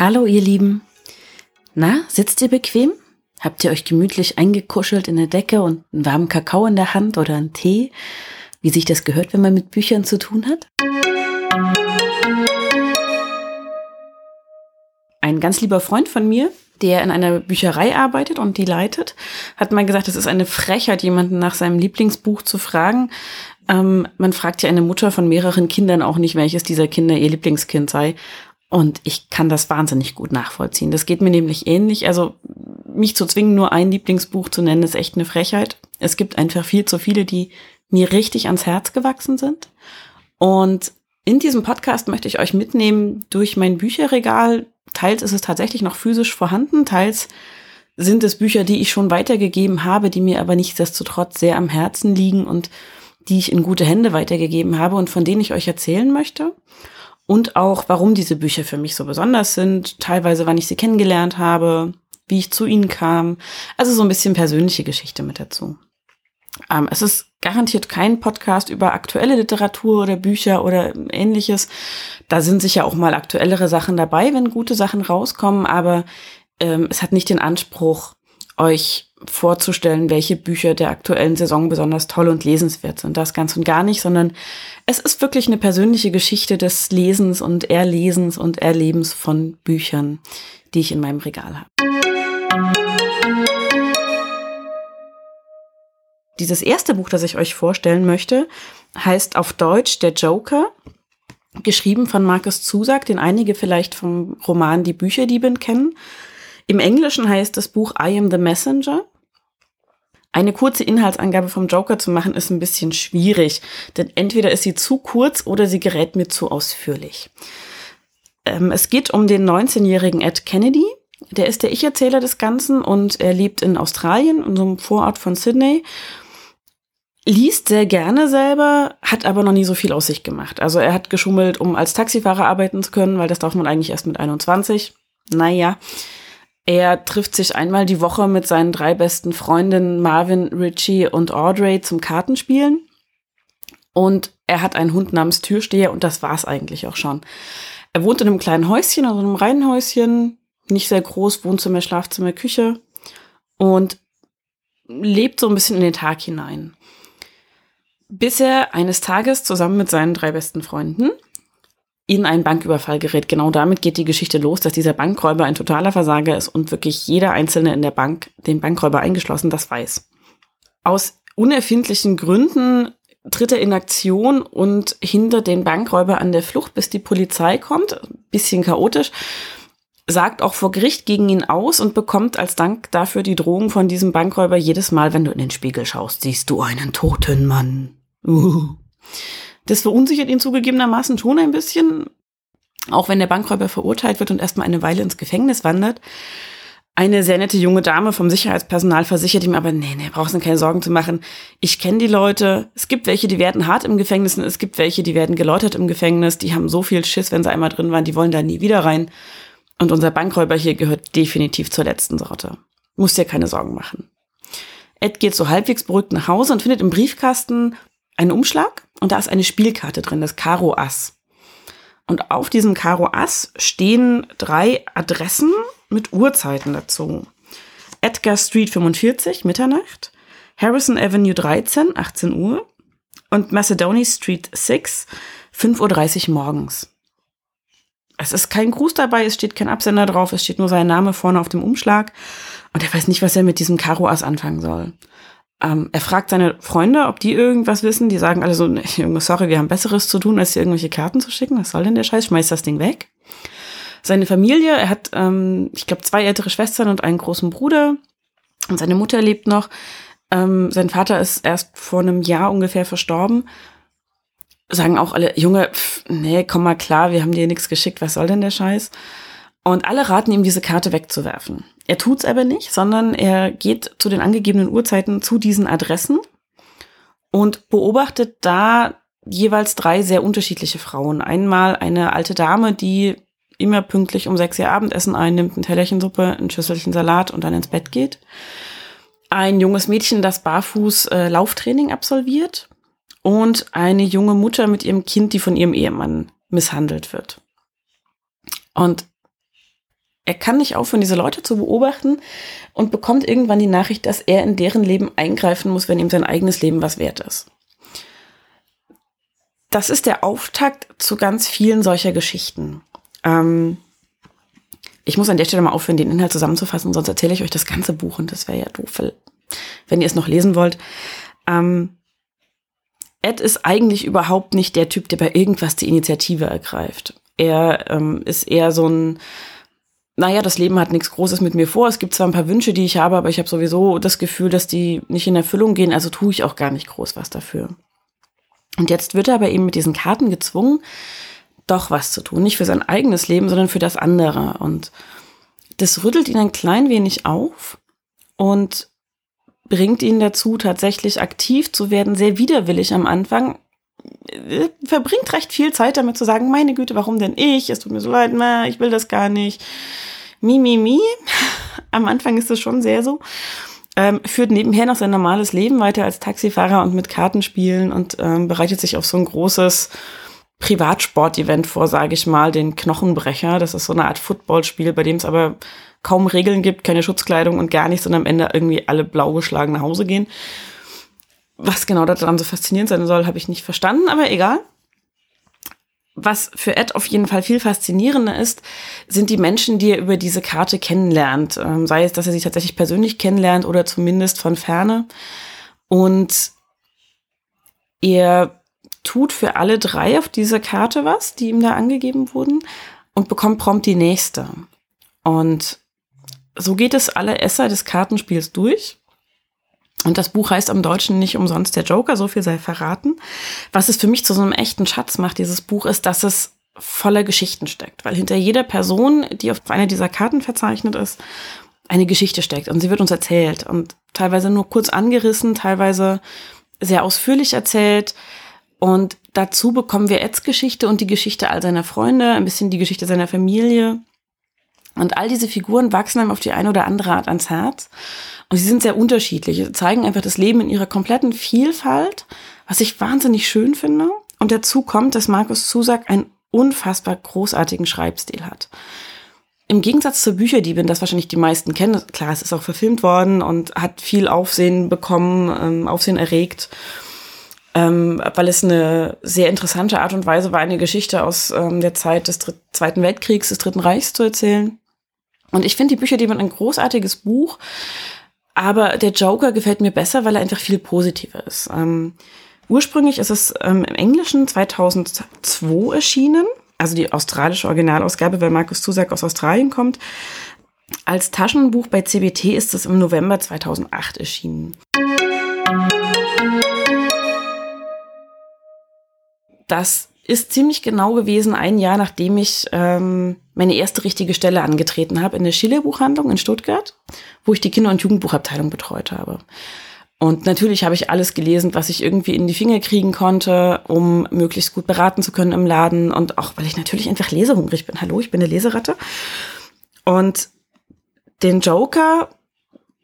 Hallo ihr Lieben. Na, sitzt ihr bequem? Habt ihr euch gemütlich eingekuschelt in der Decke und einen warmen Kakao in der Hand oder einen Tee, wie sich das gehört, wenn man mit Büchern zu tun hat? Ein ganz lieber Freund von mir, der in einer Bücherei arbeitet und die leitet, hat mal gesagt, es ist eine Frechheit, jemanden nach seinem Lieblingsbuch zu fragen. Ähm, man fragt ja eine Mutter von mehreren Kindern auch nicht, welches dieser Kinder ihr Lieblingskind sei. Und ich kann das wahnsinnig gut nachvollziehen. Das geht mir nämlich ähnlich. Also mich zu zwingen, nur ein Lieblingsbuch zu nennen, ist echt eine Frechheit. Es gibt einfach viel zu viele, die mir richtig ans Herz gewachsen sind. Und in diesem Podcast möchte ich euch mitnehmen durch mein Bücherregal. Teils ist es tatsächlich noch physisch vorhanden, teils sind es Bücher, die ich schon weitergegeben habe, die mir aber nichtsdestotrotz sehr am Herzen liegen und die ich in gute Hände weitergegeben habe und von denen ich euch erzählen möchte und auch, warum diese Bücher für mich so besonders sind, teilweise, wann ich sie kennengelernt habe, wie ich zu ihnen kam. Also so ein bisschen persönliche Geschichte mit dazu. Ähm, es ist garantiert kein Podcast über aktuelle Literatur oder Bücher oder ähnliches. Da sind sicher auch mal aktuellere Sachen dabei, wenn gute Sachen rauskommen, aber ähm, es hat nicht den Anspruch, euch vorzustellen, welche Bücher der aktuellen Saison besonders toll und lesenswert sind. Das ganz und gar nicht, sondern es ist wirklich eine persönliche Geschichte des Lesens und Erlesens und Erlebens von Büchern, die ich in meinem Regal habe. Dieses erste Buch, das ich euch vorstellen möchte, heißt auf Deutsch Der Joker, geschrieben von Markus Zusack, den einige vielleicht vom Roman Die Bücherdiebin kennen. Im Englischen heißt das Buch I Am the Messenger. Eine kurze Inhaltsangabe vom Joker zu machen ist ein bisschen schwierig, denn entweder ist sie zu kurz oder sie gerät mir zu ausführlich. Ähm, es geht um den 19-jährigen Ed Kennedy. Der ist der Ich-Erzähler des Ganzen und er lebt in Australien, in so einem Vorort von Sydney. Liest sehr gerne selber, hat aber noch nie so viel aus sich gemacht. Also er hat geschummelt, um als Taxifahrer arbeiten zu können, weil das darf man eigentlich erst mit 21. Naja, er trifft sich einmal die Woche mit seinen drei besten Freundinnen Marvin, Richie und Audrey zum Kartenspielen. Und er hat einen Hund namens Türsteher und das war's eigentlich auch schon. Er wohnt in einem kleinen Häuschen, also einem Reihenhäuschen, nicht sehr groß, Wohnzimmer, Schlafzimmer, Küche und lebt so ein bisschen in den Tag hinein. Bis er eines Tages zusammen mit seinen drei besten Freunden in einen Banküberfall gerät. Genau damit geht die Geschichte los, dass dieser Bankräuber ein totaler Versager ist und wirklich jeder Einzelne in der Bank, den Bankräuber eingeschlossen, das weiß. Aus unerfindlichen Gründen tritt er in Aktion und hindert den Bankräuber an der Flucht, bis die Polizei kommt. Bisschen chaotisch. Sagt auch vor Gericht gegen ihn aus und bekommt als Dank dafür die Drohung von diesem Bankräuber jedes Mal, wenn du in den Spiegel schaust, siehst du einen toten Mann. Das verunsichert ihn zugegebenermaßen schon ein bisschen, auch wenn der Bankräuber verurteilt wird und erstmal eine Weile ins Gefängnis wandert. Eine sehr nette junge Dame vom Sicherheitspersonal versichert ihm aber, nee, nee, brauchst du keine Sorgen zu machen. Ich kenne die Leute. Es gibt welche, die werden hart im Gefängnis und es gibt welche, die werden geläutert im Gefängnis. Die haben so viel Schiss, wenn sie einmal drin waren, die wollen da nie wieder rein. Und unser Bankräuber hier gehört definitiv zur letzten Sorte. Muss dir keine Sorgen machen. Ed geht so halbwegs beruhigt nach Hause und findet im Briefkasten einen Umschlag und da ist eine Spielkarte drin, das Karo Ass. Und auf diesem Karo Ass stehen drei Adressen mit Uhrzeiten dazu. Edgar Street 45, Mitternacht, Harrison Avenue 13, 18 Uhr und Macedonia Street 6, 5.30 Uhr morgens. Es ist kein Gruß dabei, es steht kein Absender drauf, es steht nur sein Name vorne auf dem Umschlag und er weiß nicht, was er mit diesem Karo Ass anfangen soll. Ähm, er fragt seine Freunde, ob die irgendwas wissen. Die sagen alle so, Junge, sorry, wir haben Besseres zu tun, als dir irgendwelche Karten zu schicken. Was soll denn der Scheiß? Schmeißt das Ding weg. Seine Familie, er hat, ähm, ich glaube, zwei ältere Schwestern und einen großen Bruder. Und seine Mutter lebt noch. Ähm, sein Vater ist erst vor einem Jahr ungefähr verstorben. Sagen auch alle, Junge, pff, nee, komm mal klar, wir haben dir nichts geschickt, was soll denn der Scheiß? Und alle raten ihm, diese Karte wegzuwerfen. Er tut's aber nicht, sondern er geht zu den angegebenen Uhrzeiten zu diesen Adressen und beobachtet da jeweils drei sehr unterschiedliche Frauen. Einmal eine alte Dame, die immer pünktlich um sechs Uhr Abendessen einnimmt, ein Tellerchen Suppe, ein Schüsselchen Salat und dann ins Bett geht. Ein junges Mädchen, das barfuß äh, Lauftraining absolviert. Und eine junge Mutter mit ihrem Kind, die von ihrem Ehemann misshandelt wird. Und Er kann nicht aufhören, diese Leute zu beobachten und bekommt irgendwann die Nachricht, dass er in deren Leben eingreifen muss, wenn ihm sein eigenes Leben was wert ist. Das ist der Auftakt zu ganz vielen solcher Geschichten. Ähm, ich muss an der Stelle mal aufhören, den Inhalt zusammenzufassen, sonst erzähle ich euch das ganze Buch und das wäre ja doof, wenn ihr es noch lesen wollt. Ähm, Ed ist eigentlich überhaupt nicht der Typ, der bei irgendwas die Initiative ergreift. Er ähm, ist eher so ein, naja, das Leben hat nichts Großes mit mir vor. Es gibt zwar ein paar Wünsche, die ich habe, aber ich habe sowieso das Gefühl, dass die nicht in Erfüllung gehen, also tue ich auch gar nicht groß was dafür. Und jetzt wird er aber eben mit diesen Karten gezwungen, doch was zu tun. Nicht für sein eigenes Leben, sondern für das andere. Und das rüttelt ihn ein klein wenig auf und bringt ihn dazu, tatsächlich aktiv zu werden, sehr widerwillig am Anfang. Verbringt recht viel Zeit damit zu sagen, meine Güte, warum denn ich? Es tut mir so leid, ich will das gar nicht. Mi, mi, mi. Am Anfang ist es schon sehr so. Ähm, führt nebenher noch sein normales Leben weiter als Taxifahrer und mit Kartenspielen und ähm, bereitet sich auf so ein großes Privatsport-Event vor, sage ich mal, den Knochenbrecher. Das ist so eine Art Footballspiel, bei dem es aber kaum Regeln gibt, keine Schutzkleidung und gar nichts und am Ende irgendwie alle blau geschlagen nach Hause gehen. Was genau daran so faszinierend sein soll, habe ich nicht verstanden, aber egal. Was für Ed auf jeden Fall viel faszinierender ist, sind die Menschen, die er über diese Karte kennenlernt. Ähm, sei es, dass er sie tatsächlich persönlich kennenlernt oder zumindest von ferne. Und er tut für alle drei auf dieser Karte was, die ihm da angegeben wurden, und bekommt prompt die nächste. Und so geht es alle Esser des Kartenspiels durch. Und das Buch heißt am Deutschen nicht umsonst der Joker, so viel sei verraten. Was es für mich zu so einem echten Schatz macht, dieses Buch, ist, dass es voller Geschichten steckt. Weil hinter jeder Person, die auf einer dieser Karten verzeichnet ist, eine Geschichte steckt. Und sie wird uns erzählt. Und teilweise nur kurz angerissen, teilweise sehr ausführlich erzählt. Und dazu bekommen wir Eds Geschichte und die Geschichte all seiner Freunde, ein bisschen die Geschichte seiner Familie. Und all diese Figuren wachsen einem auf die eine oder andere Art ans Herz. Und sie sind sehr unterschiedlich, sie zeigen einfach das Leben in ihrer kompletten Vielfalt, was ich wahnsinnig schön finde. Und dazu kommt, dass Markus Zusack einen unfassbar großartigen Schreibstil hat. Im Gegensatz zur Bücherdiebin, das wahrscheinlich die meisten kennen, klar, es ist auch verfilmt worden und hat viel Aufsehen bekommen, ähm, Aufsehen erregt, ähm, weil es eine sehr interessante Art und Weise war, eine Geschichte aus ähm, der Zeit des Dritt Zweiten Weltkriegs, des Dritten Reichs zu erzählen. Und ich finde die Bücher, die man ein großartiges Buch, aber der Joker gefällt mir besser, weil er einfach viel positiver ist. Ähm, ursprünglich ist es ähm, im Englischen 2002 erschienen, also die australische Originalausgabe, weil Markus Zusack aus Australien kommt. Als Taschenbuch bei CBT ist es im November 2008 erschienen. Das ist ziemlich genau gewesen ein Jahr, nachdem ich ähm, meine erste richtige Stelle angetreten habe in der Schiller-Buchhandlung in Stuttgart, wo ich die Kinder- und Jugendbuchabteilung betreut habe. Und natürlich habe ich alles gelesen, was ich irgendwie in die Finger kriegen konnte, um möglichst gut beraten zu können im Laden. Und auch, weil ich natürlich einfach lesehungrig bin. Hallo, ich bin eine Leseratte. Und den Joker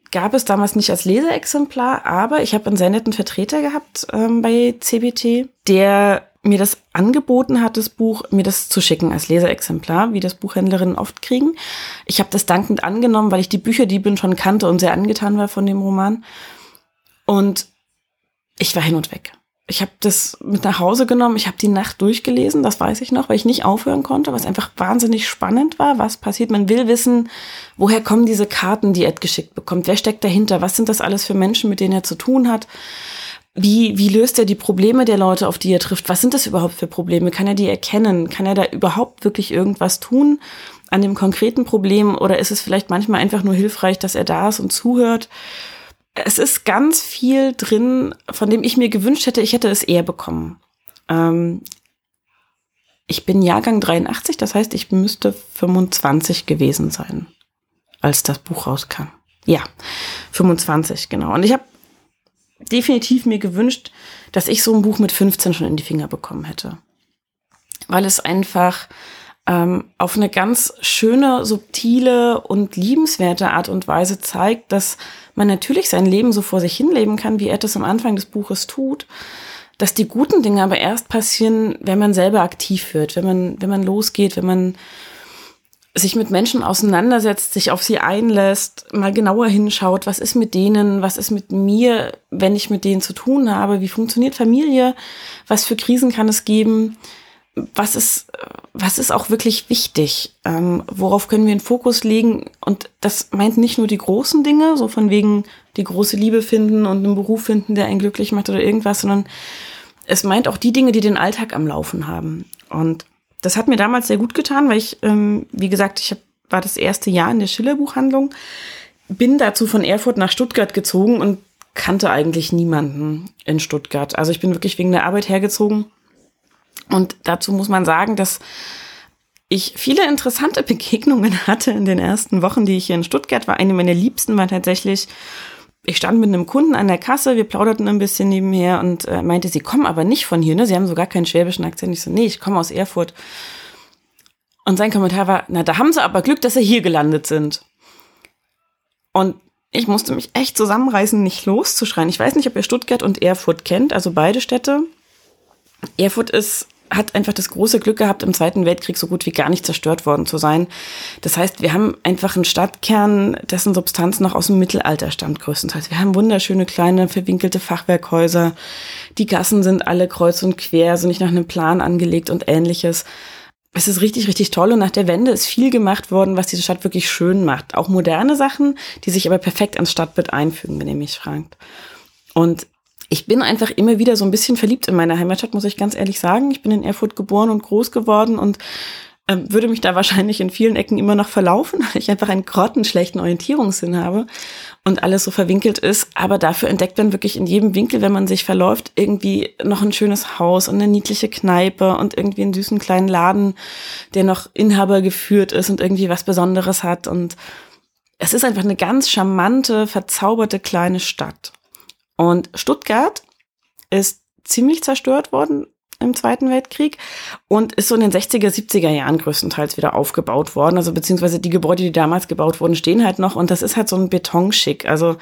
gab es damals nicht als Leseexemplar, aber ich habe einen sehr netten Vertreter gehabt ähm, bei CBT, der mir das angeboten hat, das Buch, mir das zu schicken als Leseexemplar, wie das Buchhändlerinnen oft kriegen. Ich habe das dankend angenommen, weil ich die Bücher, die bin schon kannte und sehr angetan war von dem Roman. Und ich war hin und weg. Ich habe das mit nach Hause genommen, ich habe die Nacht durchgelesen, das weiß ich noch, weil ich nicht aufhören konnte, was einfach wahnsinnig spannend war. Was passiert? Man will wissen, woher kommen diese Karten, die Ed geschickt bekommt? Wer steckt dahinter? Was sind das alles für Menschen, mit denen er zu tun hat? Wie, wie löst er die Probleme der Leute, auf die er trifft? Was sind das überhaupt für Probleme? Kann er die erkennen? Kann er da überhaupt wirklich irgendwas tun an dem konkreten Problem? Oder ist es vielleicht manchmal einfach nur hilfreich, dass er da ist und zuhört? Es ist ganz viel drin, von dem ich mir gewünscht hätte, ich hätte es eher bekommen. Ähm, ich bin Jahrgang 83, das heißt, ich müsste 25 gewesen sein, als das Buch rauskam. Ja, 25, genau. Und ich habe definitiv mir gewünscht, dass ich so ein Buch mit 15 schon in die Finger bekommen hätte. Weil es einfach ähm, auf eine ganz schöne, subtile und liebenswerte Art und Weise zeigt, dass man natürlich sein Leben so vor sich hinleben kann, wie er das am Anfang des Buches tut, dass die guten Dinge aber erst passieren, wenn man selber aktiv wird, wenn man, wenn man losgeht, wenn man sich mit Menschen auseinandersetzt, sich auf sie einlässt, mal genauer hinschaut, was ist mit denen, was ist mit mir, wenn ich mit denen zu tun habe, wie funktioniert Familie, was für Krisen kann es geben, was ist, was ist auch wirklich wichtig, ähm, worauf können wir den Fokus legen? Und das meint nicht nur die großen Dinge, so von wegen die große Liebe finden und einen Beruf finden, der einen glücklich macht oder irgendwas, sondern es meint auch die Dinge, die den Alltag am Laufen haben. Und das hat mir damals sehr gut getan, weil ich, ähm, wie gesagt, ich hab, war das erste Jahr in der Schiller-Buchhandlung, bin dazu von Erfurt nach Stuttgart gezogen und kannte eigentlich niemanden in Stuttgart. Also ich bin wirklich wegen der Arbeit hergezogen. Und dazu muss man sagen, dass ich viele interessante Begegnungen hatte in den ersten Wochen, die ich hier in Stuttgart war. Eine meiner liebsten war tatsächlich ich stand mit einem Kunden an der Kasse, wir plauderten ein bisschen nebenher und äh, meinte, sie kommen aber nicht von hier, ne? Sie haben so gar keinen schwäbischen Akzent. Ich so, nee, ich komme aus Erfurt. Und sein Kommentar war, na, da haben sie aber Glück, dass sie hier gelandet sind. Und ich musste mich echt zusammenreißen, nicht loszuschreien. Ich weiß nicht, ob ihr Stuttgart und Erfurt kennt, also beide Städte. Erfurt ist hat einfach das große Glück gehabt, im Zweiten Weltkrieg so gut wie gar nicht zerstört worden zu sein. Das heißt, wir haben einfach einen Stadtkern, dessen Substanz noch aus dem Mittelalter stammt größtenteils. Wir haben wunderschöne kleine verwinkelte Fachwerkhäuser. Die Gassen sind alle kreuz und quer, sind nicht nach einem Plan angelegt und ähnliches. Es ist richtig, richtig toll und nach der Wende ist viel gemacht worden, was diese Stadt wirklich schön macht. Auch moderne Sachen, die sich aber perfekt ans Stadtbild einfügen, wenn ihr mich fragt. Und ich bin einfach immer wieder so ein bisschen verliebt in meine Heimatstadt, muss ich ganz ehrlich sagen. Ich bin in Erfurt geboren und groß geworden und äh, würde mich da wahrscheinlich in vielen Ecken immer noch verlaufen, weil ich einfach einen grottenschlechten Orientierungssinn habe und alles so verwinkelt ist. Aber dafür entdeckt man wirklich in jedem Winkel, wenn man sich verläuft, irgendwie noch ein schönes Haus und eine niedliche Kneipe und irgendwie einen süßen kleinen Laden, der noch Inhaber geführt ist und irgendwie was Besonderes hat. Und es ist einfach eine ganz charmante, verzauberte kleine Stadt. Und Stuttgart ist ziemlich zerstört worden im Zweiten Weltkrieg und ist so in den 60er, 70er Jahren größtenteils wieder aufgebaut worden. Also beziehungsweise die Gebäude, die damals gebaut wurden, stehen halt noch und das ist halt so ein Betonschick. Also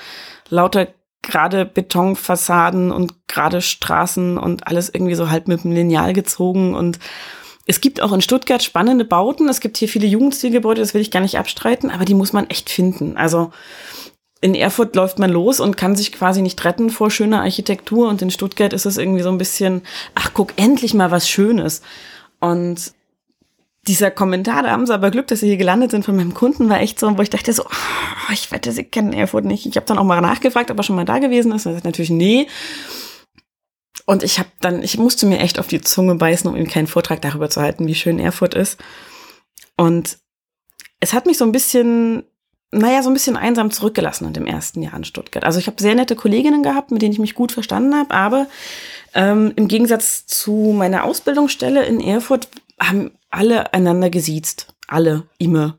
lauter gerade Betonfassaden und gerade Straßen und alles irgendwie so halb mit dem Lineal gezogen und es gibt auch in Stuttgart spannende Bauten. Es gibt hier viele Jugendstilgebäude, das will ich gar nicht abstreiten, aber die muss man echt finden. Also in Erfurt läuft man los und kann sich quasi nicht retten vor schöner Architektur und in Stuttgart ist es irgendwie so ein bisschen, ach guck, endlich mal was Schönes. Und dieser Kommentar, da haben sie aber Glück, dass sie hier gelandet sind von meinem Kunden, war echt so, wo ich dachte so, oh, ich wette, sie kennen Erfurt nicht. Ich habe dann auch mal nachgefragt, ob er schon mal da gewesen ist. Und er sagt natürlich, nee. Und ich habe dann, ich musste mir echt auf die Zunge beißen, um ihm keinen Vortrag darüber zu halten, wie schön Erfurt ist. Und es hat mich so ein bisschen naja, so ein bisschen einsam zurückgelassen in dem ersten Jahr in Stuttgart. Also ich habe sehr nette Kolleginnen gehabt, mit denen ich mich gut verstanden habe, aber ähm, im Gegensatz zu meiner Ausbildungsstelle in Erfurt haben alle einander gesiezt. Alle, immer.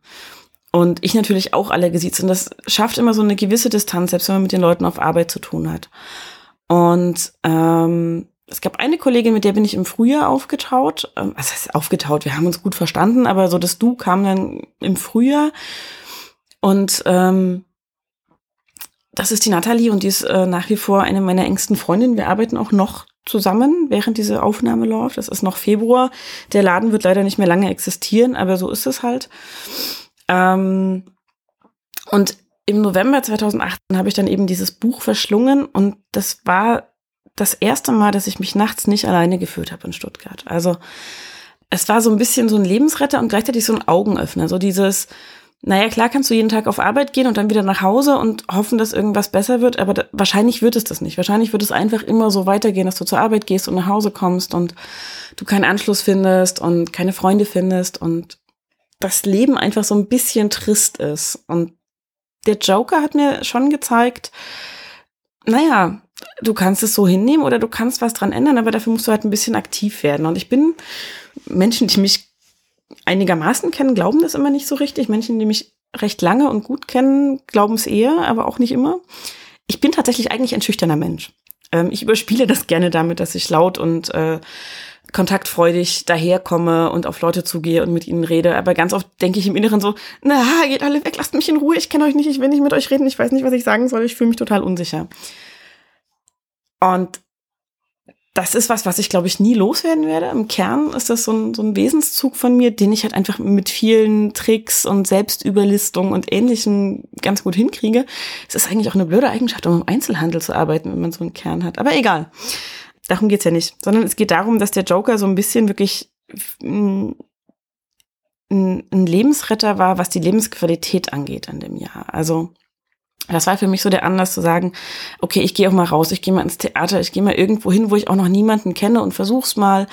Und ich natürlich auch alle gesiezt. Und das schafft immer so eine gewisse Distanz, selbst wenn man mit den Leuten auf Arbeit zu tun hat. Und ähm, es gab eine Kollegin, mit der bin ich im Frühjahr aufgetaut. Ähm, was heißt aufgetaut? Wir haben uns gut verstanden, aber so das Du kam dann im Frühjahr. Und ähm, das ist die Nathalie und die ist äh, nach wie vor eine meiner engsten Freundinnen. Wir arbeiten auch noch zusammen, während diese Aufnahme läuft. Das ist noch Februar. Der Laden wird leider nicht mehr lange existieren, aber so ist es halt. Ähm, und im November 2018 habe ich dann eben dieses Buch verschlungen und das war das erste Mal, dass ich mich nachts nicht alleine gefühlt habe in Stuttgart. Also es war so ein bisschen so ein Lebensretter und gleichzeitig so ein Augenöffner. So dieses, naja, klar kannst du jeden Tag auf Arbeit gehen und dann wieder nach Hause und hoffen, dass irgendwas besser wird, aber da, wahrscheinlich wird es das nicht. Wahrscheinlich wird es einfach immer so weitergehen, dass du zur Arbeit gehst und nach Hause kommst und du keinen Anschluss findest und keine Freunde findest und das Leben einfach so ein bisschen trist ist. Und der Joker hat mir schon gezeigt, naja, du kannst es so hinnehmen oder du kannst was dran ändern, aber dafür musst du halt ein bisschen aktiv werden. Und ich bin Menschen, die mich einigermaßen kennen, glauben das immer nicht so richtig. Menschen, die mich recht lange und gut kennen, glauben es eher, aber auch nicht immer. Ich bin tatsächlich eigentlich ein schüchterner Mensch. Ähm, ich überspiele das gerne damit, dass ich laut und äh, kontaktfreudig daherkomme und auf Leute zugehe und mit ihnen rede. Aber ganz oft denke ich im Inneren so, na, geht alle weg, lasst mich in Ruhe, ich kenne euch nicht, ich will nicht mit euch reden, ich weiß nicht, was ich sagen soll, ich fühle mich total unsicher. Und das ist was, was ich, glaube ich, nie loswerden werde. Im Kern ist das so ein, so ein Wesenszug von mir, den ich halt einfach mit vielen Tricks und Selbstüberlistung und Ähnlichem ganz gut hinkriege. Es ist eigentlich auch eine blöde Eigenschaft, um im Einzelhandel zu arbeiten, wenn man so einen Kern hat. Aber egal. Darum geht's ja nicht. Sondern es geht darum, dass der Joker so ein bisschen wirklich ein, ein Lebensretter war, was die Lebensqualität angeht an dem Jahr. Also das war für mich so der Anlass zu sagen, okay, ich gehe auch mal raus, ich gehe mal ins Theater, ich gehe mal irgendwo hin, wo ich auch noch niemanden kenne und versuch's mal.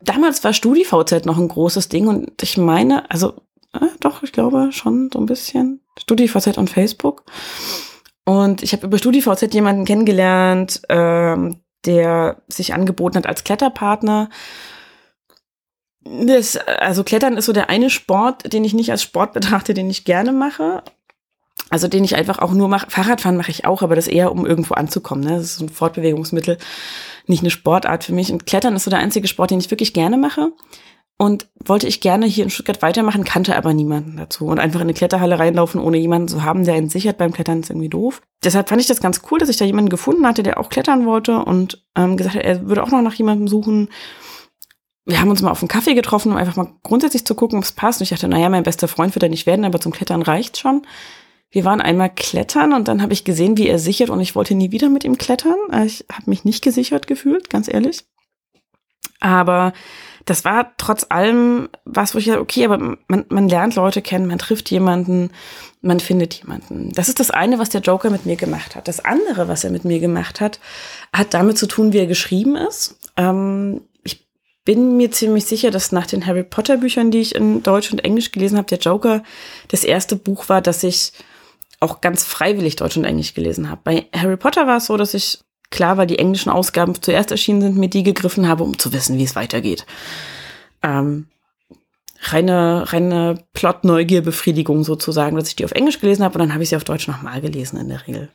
Damals war StudiVZ noch ein großes Ding und ich meine, also äh, doch, ich glaube schon so ein bisschen StudiVZ und Facebook. Und ich habe über StudiVZ jemanden kennengelernt, ähm, der sich angeboten hat als Kletterpartner. Das, also Klettern ist so der eine Sport, den ich nicht als Sport betrachte, den ich gerne mache. Also den ich einfach auch nur mache. Fahrradfahren mache ich auch, aber das eher, um irgendwo anzukommen. Ne? Das ist ein Fortbewegungsmittel, nicht eine Sportart für mich. Und Klettern ist so der einzige Sport, den ich wirklich gerne mache. Und wollte ich gerne hier in Stuttgart weitermachen, kannte aber niemanden dazu. Und einfach in eine Kletterhalle reinlaufen, ohne jemanden zu haben, der ihn sichert beim Klettern, ist irgendwie doof. Deshalb fand ich das ganz cool, dass ich da jemanden gefunden hatte, der auch klettern wollte und ähm, gesagt hat, er würde auch noch nach jemandem suchen. Wir haben uns mal auf einen Kaffee getroffen, um einfach mal grundsätzlich zu gucken, ob es passt. Und ich dachte, naja, mein bester Freund wird er nicht werden, aber zum Klettern reicht schon. Wir waren einmal klettern und dann habe ich gesehen, wie er sichert und ich wollte nie wieder mit ihm klettern. Ich habe mich nicht gesichert gefühlt, ganz ehrlich. Aber das war trotz allem was, wo ich dachte, okay, aber man, man lernt Leute kennen, man trifft jemanden, man findet jemanden. Das ist das eine, was der Joker mit mir gemacht hat. Das andere, was er mit mir gemacht hat, hat damit zu tun, wie er geschrieben ist. Ähm, ich bin mir ziemlich sicher, dass nach den Harry Potter Büchern, die ich in Deutsch und Englisch gelesen habe, der Joker das erste Buch war, das ich auch ganz freiwillig Deutsch und Englisch gelesen habe. Bei Harry Potter war es so, dass ich, klar, weil die englischen Ausgaben zuerst erschienen sind, mir die gegriffen habe, um zu wissen, wie es weitergeht. Ähm, reine, reine Plot-Neugier-Befriedigung sozusagen, dass ich die auf Englisch gelesen habe und dann habe ich sie auf Deutsch nochmal gelesen in der Regel.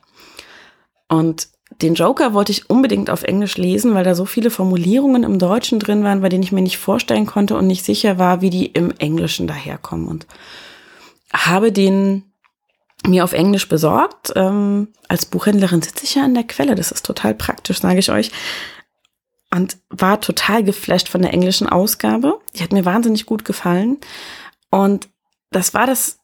Und den Joker wollte ich unbedingt auf Englisch lesen, weil da so viele Formulierungen im Deutschen drin waren, bei denen ich mir nicht vorstellen konnte und nicht sicher war, wie die im Englischen daherkommen. Und habe den mir auf Englisch besorgt. Ähm, als Buchhändlerin sitze ich ja an der Quelle, das ist total praktisch, sage ich euch. Und war total geflasht von der englischen Ausgabe. Die hat mir wahnsinnig gut gefallen. Und das war das,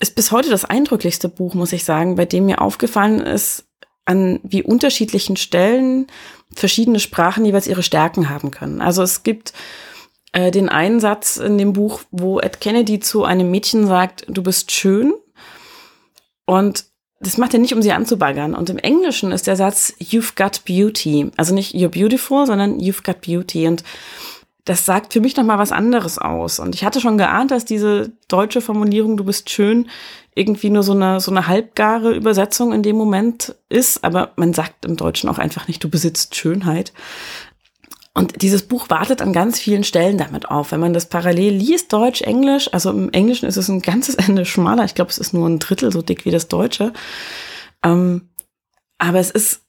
ist bis heute das eindrücklichste Buch, muss ich sagen, bei dem mir aufgefallen ist, an wie unterschiedlichen Stellen verschiedene Sprachen jeweils ihre Stärken haben können. Also es gibt äh, den einen Satz in dem Buch, wo Ed Kennedy zu einem Mädchen sagt, du bist schön. Und das macht er nicht, um sie anzubaggern. Und im Englischen ist der Satz You've got beauty. Also nicht you're beautiful, sondern you've got beauty. Und das sagt für mich nochmal was anderes aus. Und ich hatte schon geahnt, dass diese deutsche Formulierung, du bist schön, irgendwie nur so eine, so eine halbgare Übersetzung in dem Moment ist. Aber man sagt im Deutschen auch einfach nicht, du besitzt Schönheit. Und dieses Buch wartet an ganz vielen Stellen damit auf. Wenn man das parallel liest, Deutsch, Englisch, also im Englischen ist es ein ganzes Ende schmaler. Ich glaube, es ist nur ein Drittel so dick wie das Deutsche. Ähm, aber es ist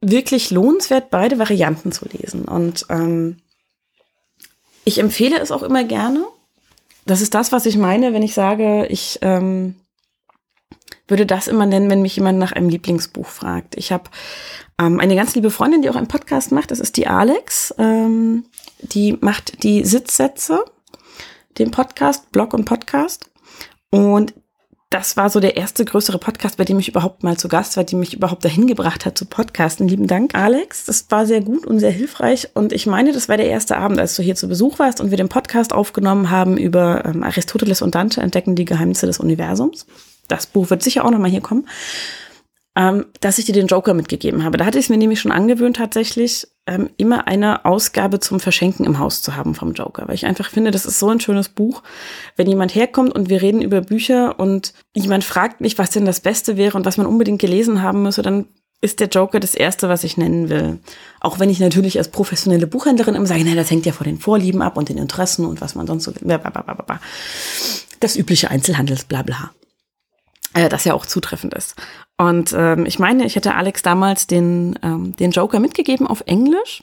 wirklich lohnenswert, beide Varianten zu lesen. Und ähm, ich empfehle es auch immer gerne. Das ist das, was ich meine, wenn ich sage, ich ähm, würde das immer nennen, wenn mich jemand nach einem Lieblingsbuch fragt. Ich habe ähm, eine ganz liebe Freundin, die auch einen Podcast macht, das ist die Alex. Ähm, die macht die Sitzsätze, den Podcast, Blog und Podcast. Und das war so der erste größere Podcast, bei dem ich überhaupt mal zu Gast war, die mich überhaupt dahin gebracht hat zu Podcasten. Lieben Dank, Alex. Das war sehr gut und sehr hilfreich. Und ich meine, das war der erste Abend, als du hier zu Besuch warst und wir den Podcast aufgenommen haben über ähm, Aristoteles und Dante entdecken die Geheimnisse des Universums. Das Buch wird sicher auch nochmal hier kommen ähm, dass ich dir den Joker mitgegeben habe. Da hatte ich es mir nämlich schon angewöhnt, tatsächlich ähm, immer eine Ausgabe zum Verschenken im Haus zu haben vom Joker, weil ich einfach finde, das ist so ein schönes Buch. Wenn jemand herkommt und wir reden über Bücher und jemand fragt mich, was denn das Beste wäre und was man unbedingt gelesen haben müsse, dann ist der Joker das Erste, was ich nennen will. Auch wenn ich natürlich als professionelle Buchhändlerin immer sage, na, das hängt ja von den Vorlieben ab und den Interessen und was man sonst so will. Das übliche Einzelhandelsblabla. Äh, das ja auch zutreffend ist. Und ähm, ich meine, ich hätte Alex damals den, ähm, den Joker mitgegeben auf Englisch.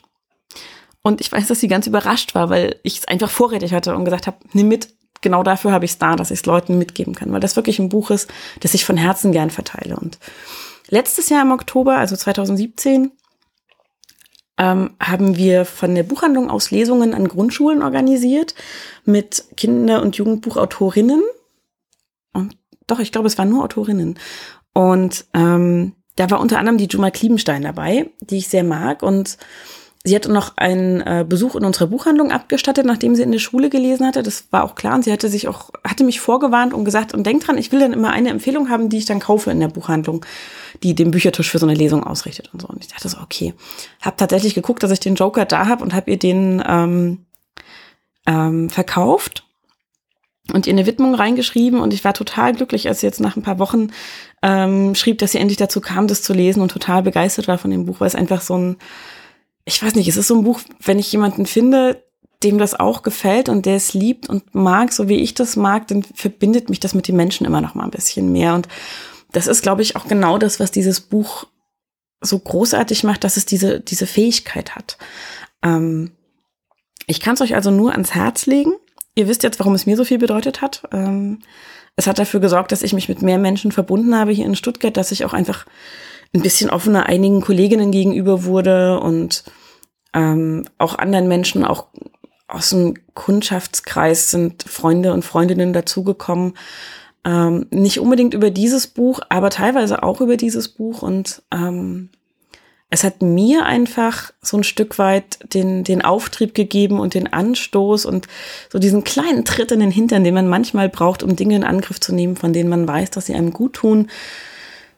Und ich weiß, dass sie ganz überrascht war, weil ich es einfach vorrätig hatte und gesagt habe, nimm mit. Genau dafür habe ich es da, dass ich es Leuten mitgeben kann, weil das wirklich ein Buch ist, das ich von Herzen gern verteile. Und letztes Jahr im Oktober, also 2017, ähm, haben wir von der Buchhandlung aus Lesungen an Grundschulen organisiert mit Kinder- und Jugendbuchautorinnen. Und doch, ich glaube, es waren nur Autorinnen. Und ähm, da war unter anderem die Juma Kliebenstein dabei, die ich sehr mag. Und sie hat noch einen äh, Besuch in unserer Buchhandlung abgestattet, nachdem sie in der Schule gelesen hatte. Das war auch klar. Und sie hatte sich auch, hatte mich vorgewarnt und gesagt, und denk dran, ich will dann immer eine Empfehlung haben, die ich dann kaufe in der Buchhandlung, die den Büchertisch für so eine Lesung ausrichtet und so. Und ich dachte so, okay. Hab tatsächlich geguckt, dass ich den Joker da habe und habe ihr den ähm, ähm, verkauft und ihr eine Widmung reingeschrieben und ich war total glücklich, als sie jetzt nach ein paar Wochen ähm, schrieb, dass sie endlich dazu kam, das zu lesen und total begeistert war von dem Buch, weil es einfach so ein, ich weiß nicht, es ist so ein Buch, wenn ich jemanden finde, dem das auch gefällt und der es liebt und mag, so wie ich das mag, dann verbindet mich das mit den Menschen immer noch mal ein bisschen mehr und das ist, glaube ich, auch genau das, was dieses Buch so großartig macht, dass es diese, diese Fähigkeit hat. Ähm, ich kann es euch also nur ans Herz legen. Ihr wisst jetzt, warum es mir so viel bedeutet hat. Ähm, es hat dafür gesorgt, dass ich mich mit mehr Menschen verbunden habe hier in Stuttgart, dass ich auch einfach ein bisschen offener einigen Kolleginnen gegenüber wurde und ähm, auch anderen Menschen, auch aus dem Kundschaftskreis sind Freunde und Freundinnen dazugekommen. Ähm, nicht unbedingt über dieses Buch, aber teilweise auch über dieses Buch und ähm, es hat mir einfach so ein Stück weit den, den Auftrieb gegeben und den Anstoß und so diesen kleinen Tritt in den Hintern, den man manchmal braucht, um Dinge in Angriff zu nehmen, von denen man weiß, dass sie einem gut tun,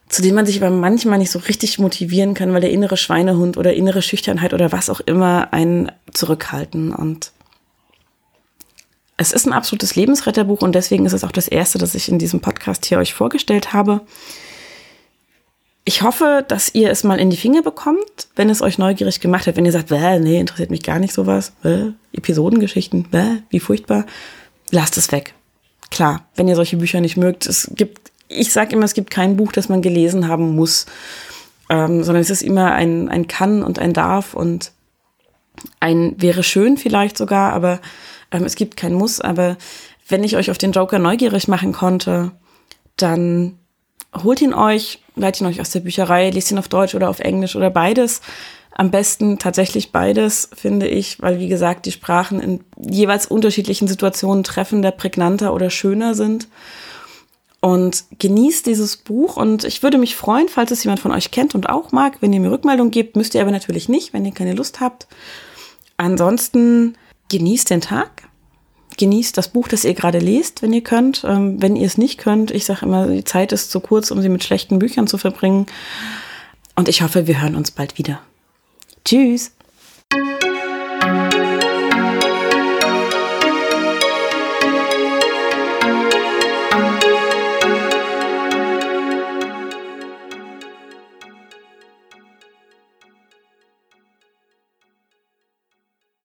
zu denen man sich aber manchmal nicht so richtig motivieren kann, weil der innere Schweinehund oder innere Schüchternheit oder was auch immer einen zurückhalten. Und es ist ein absolutes Lebensretterbuch und deswegen ist es auch das erste, das ich in diesem Podcast hier euch vorgestellt habe. Ich hoffe, dass ihr es mal in die Finger bekommt, wenn es euch neugierig gemacht hat. Wenn ihr sagt, nee, interessiert mich gar nicht sowas, bäh, Episodengeschichten, bäh, wie furchtbar, lasst es weg. Klar, wenn ihr solche Bücher nicht mögt, es gibt, ich sage immer, es gibt kein Buch, das man gelesen haben muss, ähm, sondern es ist immer ein, ein Kann und ein Darf und ein wäre schön vielleicht sogar, aber ähm, es gibt kein Muss. Aber wenn ich euch auf den Joker neugierig machen konnte, dann holt ihn euch, leitet ihn euch aus der Bücherei, lest ihn auf Deutsch oder auf Englisch oder beides. Am besten tatsächlich beides, finde ich, weil wie gesagt, die Sprachen in jeweils unterschiedlichen Situationen treffender, prägnanter oder schöner sind. Und genießt dieses Buch und ich würde mich freuen, falls es jemand von euch kennt und auch mag, wenn ihr mir Rückmeldung gebt, müsst ihr aber natürlich nicht, wenn ihr keine Lust habt. Ansonsten genießt den Tag, genießt das Buch, das ihr gerade lest, wenn ihr könnt. Ähm, wenn ihr es nicht könnt, ich sage immer, die Zeit ist zu kurz, um sie mit schlechten Büchern zu verbringen. Und ich hoffe, wir hören uns bald wieder. Tschüss.